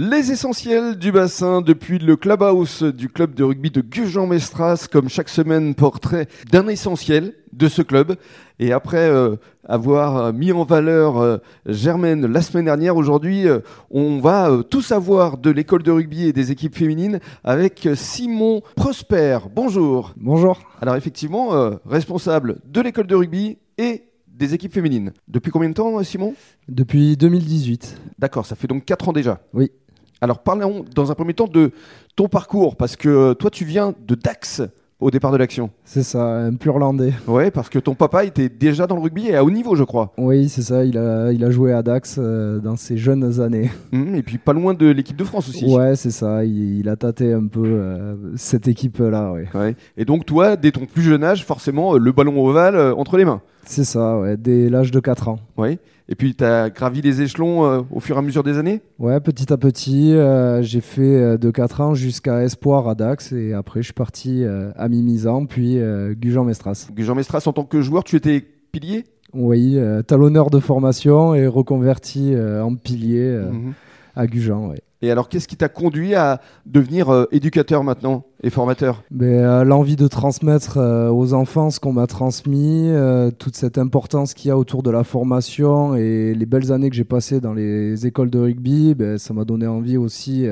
Les essentiels du bassin depuis le clubhouse du club de rugby de Gujan-Mestras, comme chaque semaine, portrait d'un essentiel de ce club. Et après euh, avoir mis en valeur euh, Germaine la semaine dernière, aujourd'hui, euh, on va tout savoir de l'école de rugby et des équipes féminines avec Simon Prosper. Bonjour. Bonjour. Alors effectivement, responsable de l'école de rugby et des équipes féminines. Depuis combien de temps, Simon? Depuis 2018. D'accord, ça fait donc 4 ans déjà. Oui. Alors parlons dans un premier temps de ton parcours, parce que euh, toi tu viens de Dax au départ de l'action. C'est ça, un pur landais. Ouais, parce que ton papa était déjà dans le rugby et à haut niveau, je crois. Oui, c'est ça, il a, il a joué à Dax euh, dans ses jeunes années. Hum, et puis pas loin de l'équipe de France aussi. Ouais, c'est ça, il, il a tâté un peu euh, cette équipe-là, ouais. Ouais. Et donc toi, dès ton plus jeune âge, forcément, le ballon ovale euh, entre les mains. C'est ça, ouais, dès l'âge de 4 ans. Ouais. Et puis tu as gravi les échelons euh, au fur et à mesure des années? Ouais, petit à petit, euh, j'ai fait euh, de 4 ans jusqu'à Espoir à Dax et après je suis parti euh, à Mimizan, puis Gujan-Mestras. Jean Mestras, en tant que joueur, tu étais pilier? Oui, talonneur de formation et reconverti en pilier Mhm. à Gujan, ouais. Et alors, qu'est-ce qui t'a conduit à devenir euh, éducateur maintenant et formateur? Ben, euh, L'envie de transmettre euh, aux enfants ce qu'on m'a transmis, toute cette importance qu'il y a autour de la formation et les belles années que j'ai passées dans les écoles de rugby, ben, ça m'a donné envie aussi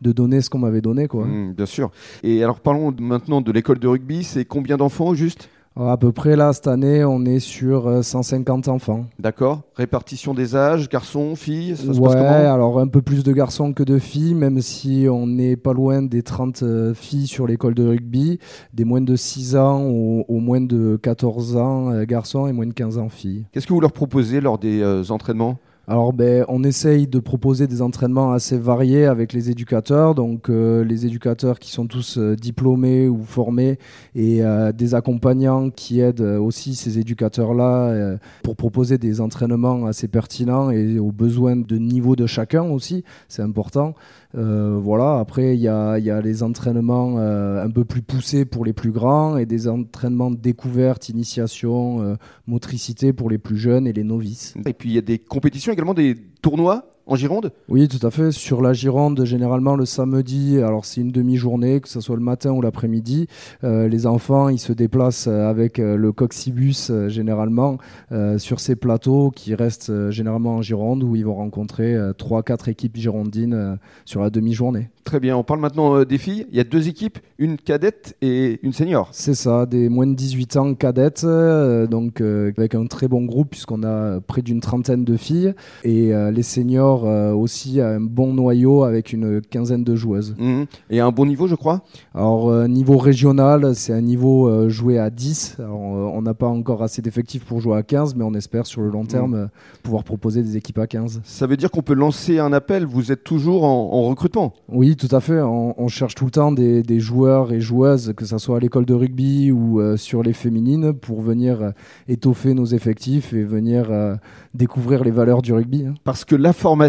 de donner ce qu'on m'avait donné. Quoi. Hum, Bien sûr. Et alors, parlons maintenant de l'école de rugby. C'est combien d'enfants au juste? À peu près là, cette année, on est sur euh, 150 enfants. D'accord. Répartition des âges, garçons, filles, ça se passe Ouais, alors un peu plus de garçons que de filles, même si on n'est pas loin des 30 euh, filles sur l'école de rugby, des moins de 6 ans au, au moins de 14 ans euh, garçons et moins de 15 ans filles. Qu'est-ce que vous leur proposez lors des euh, entraînements? Alors, ben, on essaye de proposer des entraînements assez variés avec les éducateurs, donc euh, les éducateurs qui sont tous euh, diplômés ou formés et euh, des accompagnants qui aident aussi ces éducateurs-là pour proposer des entraînements assez pertinents et aux besoins de niveau de chacun aussi, c'est important. Voilà, après, il y a, y a les entraînements un peu plus poussés pour les plus grands et des entraînements de découverte, initiation, motricité pour les plus jeunes et les novices. Et puis, il y a des compétitions également, des tournois en Gironde? Oui, tout à fait. Sur la Gironde, généralement le samedi, alors c'est une demi-journée, que ce soit le matin ou l'après-midi. Euh, les enfants, ils se déplacent euh, avec euh, le coxibus euh, généralement euh, sur ces plateaux qui restent généralement en Gironde où ils vont rencontrer euh, trois, quatre équipes girondines sur la demi-journée. Très bien. On parle maintenant des filles. Il y a deux équipes, une cadette et une senior. C'est ça, des moins de 18 ans cadettes, donc avec un très bon groupe puisqu'on a près d'une trentaine de filles et les seniors euh, aussi un bon noyau avec une quinzaine de joueuses. Mhm. Et à un bon niveau, je crois? Alors euh, niveau régional, c'est un niveau euh, joué à 10. Alors, euh, on n'a pas encore assez d'effectifs pour jouer à 15, mais on espère sur le long terme euh, pouvoir proposer des équipes à 15. Ça veut dire qu'on peut lancer un appel? Vous êtes toujours en, en recrutement? Oui, tout à fait. On, on cherche tout le temps des, des joueurs et joueuses, que ce soit à l'école de rugby ou euh, sur les féminines, pour venir euh, étoffer nos effectifs et venir euh, découvrir les valeurs du rugby. hein. Parce que la formation,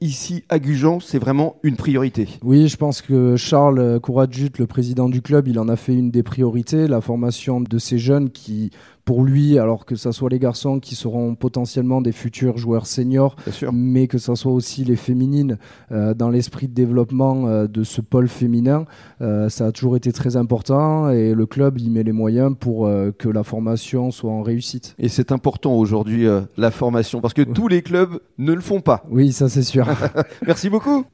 ici à Gujan, c'est vraiment une priorité. Oui, je pense que Charles Couradjut, le président du club, il en a fait une des priorités, la formation de ces jeunes qui, pour lui, alors que ce soit les garçons qui seront potentiellement des futurs joueurs seniors, mais que ce soit aussi les féminines, euh, dans l'esprit de développement euh, de ce pôle féminin, euh, ça a toujours été très important et le club y met les moyens pour que la formation soit en réussite. Et c'est important aujourd'hui, la formation, parce que tous les clubs ne le font pas. Oui, ça c'est sûr. Merci beaucoup.